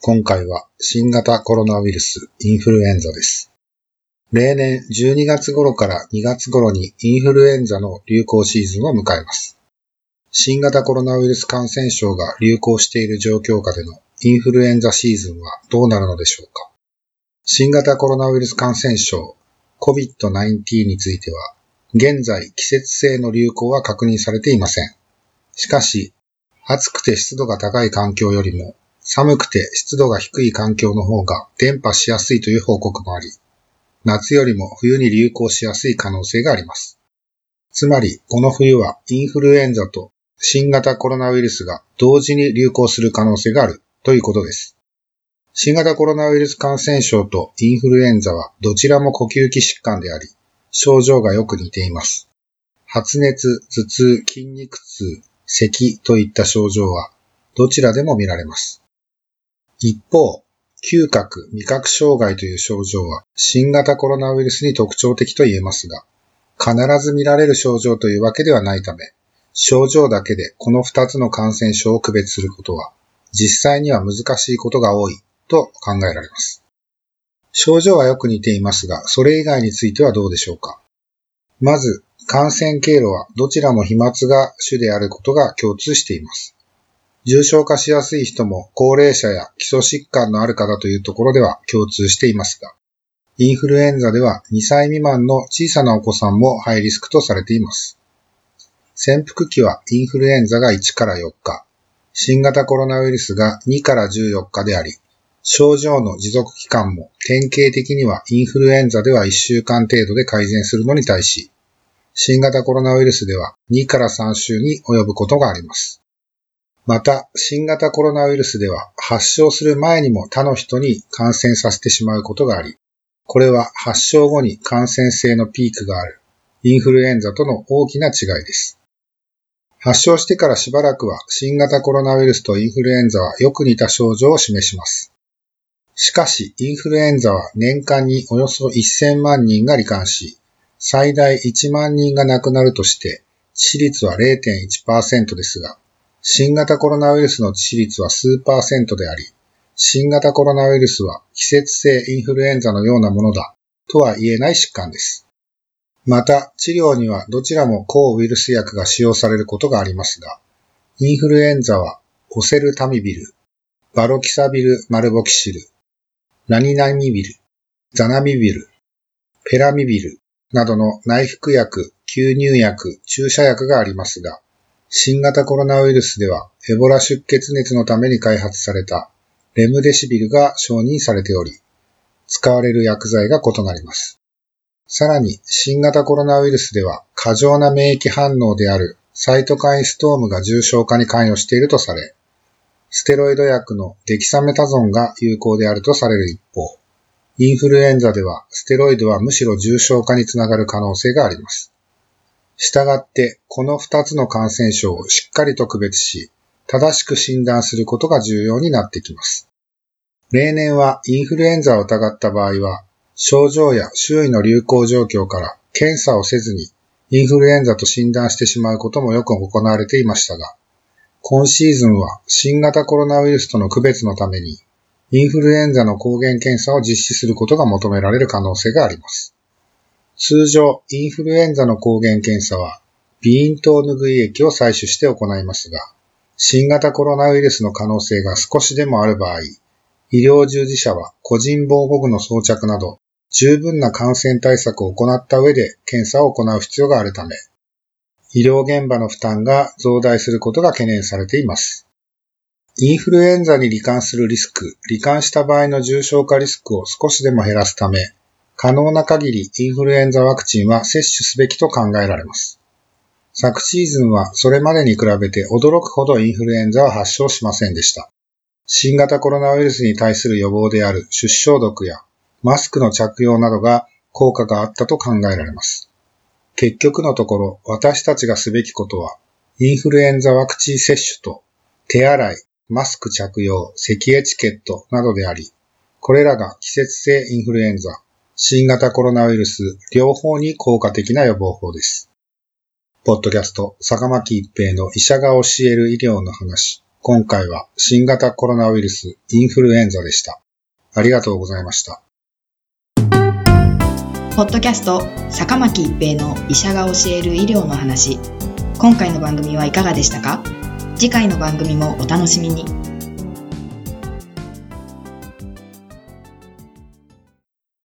今回は新型コロナウイルスインフルエンザです例年12月頃から2月頃にインフルエンザの流行シーズンを迎えます。新型コロナウイルス感染症が流行している状況下でのインフルエンザシーズンはどうなるのでしょうか新型コロナウイルス感染症 COVID-19 については現在季節性の流行は確認されていません。しかし、暑くて湿度が高い環境よりも寒くて湿度が低い環境の方が伝播しやすいという報告もあり、夏よりも冬に流行しやすい可能性があります。つまり、この冬はインフルエンザと新型コロナウイルスが同時に流行する可能性があるということです。新型コロナウイルス感染症とインフルエンザはどちらも呼吸器疾患であり、症状がよく似ています。発熱、頭痛、筋肉痛、咳といった症状はどちらでも見られます。一方、嗅覚、味覚障害という症状は新型コロナウイルスに特徴的と言えますが、必ず見られる症状というわけではないため、症状だけでこの2つの感染症を区別することは、実際には難しいことが多いと考えられます。症状はよく似ていますが、それ以外についてはどうでしょうか？まず、感染経路はどちらも飛沫が主であることが共通しています。重症化しやすい人も高齢者や基礎疾患のある方というところでは共通していますが、インフルエンザでは2歳未満の小さなお子さんもハイリスクとされています。潜伏期はインフルエンザが1から4日、新型コロナウイルスが2から14日であり、症状の持続期間も典型的にはインフルエンザでは1週間程度で改善するのに対し、新型コロナウイルスでは2から3週に及ぶことがあります。また、新型コロナウイルスでは発症する前にも他の人に感染させてしまうことがあり、これは発症後に感染性のピークがあるインフルエンザとの大きな違いです。発症してからしばらくは新型コロナウイルスとインフルエンザはよく似た症状を示します。しかし、インフルエンザは年間におよそ1000万人が罹患し、最大1万人が亡くなるとして、致死率は0.1%ですが、新型コロナウイルスの致死率は数パーセントであり、新型コロナウイルスは季節性インフルエンザのようなものだとは言えない疾患です。また、治療にはどちらも抗ウイルス薬が使用されることがありますが、インフルエンザはオセルタミビル、バロキサビルマルボキシル、ラニナミビル、ザナミビル、ペラミビルなどの内服薬、吸入薬、注射薬がありますが、新型コロナウイルスでは、エボラ出血熱のために開発されたレムデシビルが承認されており、使われる薬剤が異なります。さらに、新型コロナウイルスでは、過剰な免疫反応であるサイトカインストームが重症化に関与しているとされ、ステロイド薬のデキサメタゾンが有効であるとされる一方、インフルエンザではステロイドはむしろ重症化につながる可能性があります。したがって、この2つの感染症をしっかりと区別し、正しく診断することが重要になってきます。例年はインフルエンザを疑った場合は、症状や周囲の流行状況から検査をせずにインフルエンザと診断してしまうこともよく行われていましたが、今シーズンは新型コロナウイルスとの区別のために、インフルエンザの抗原検査を実施することが求められる可能性があります。通常、インフルエンザの抗原検査は、鼻咽頭拭い液を採取して行いますが、新型コロナウイルスの可能性が少しでもある場合、医療従事者は個人防護具の装着など、十分な感染対策を行った上で検査を行う必要があるため、医療現場の負担が増大することが懸念されています。インフルエンザに罹患するリスク、罹患した場合の重症化リスクを少しでも減らすため、可能な限りインフルエンザワクチンは接種すべきと考えられます。昨シーズンはそれまでに比べて驚くほどインフルエンザは発症しませんでした。新型コロナウイルスに対する予防である出生毒やマスクの着用などが効果があったと考えられます。結局のところ、私たちがすべきことは、インフルエンザワクチン接種と手洗い、マスク着用、咳エチケットなどであり、これらが季節性インフルエンザ、新型コロナウイルス両方に効果的な予防法です。ポッドキャスト、坂巻一平の医者が教える医療の話。今回は新型コロナウイルスインフルエンザでした。ありがとうございました。ポッドキャスト、坂巻一平の医者が教える医療の話。今回の番組はいかがでしたか？次回の番組もお楽しみに。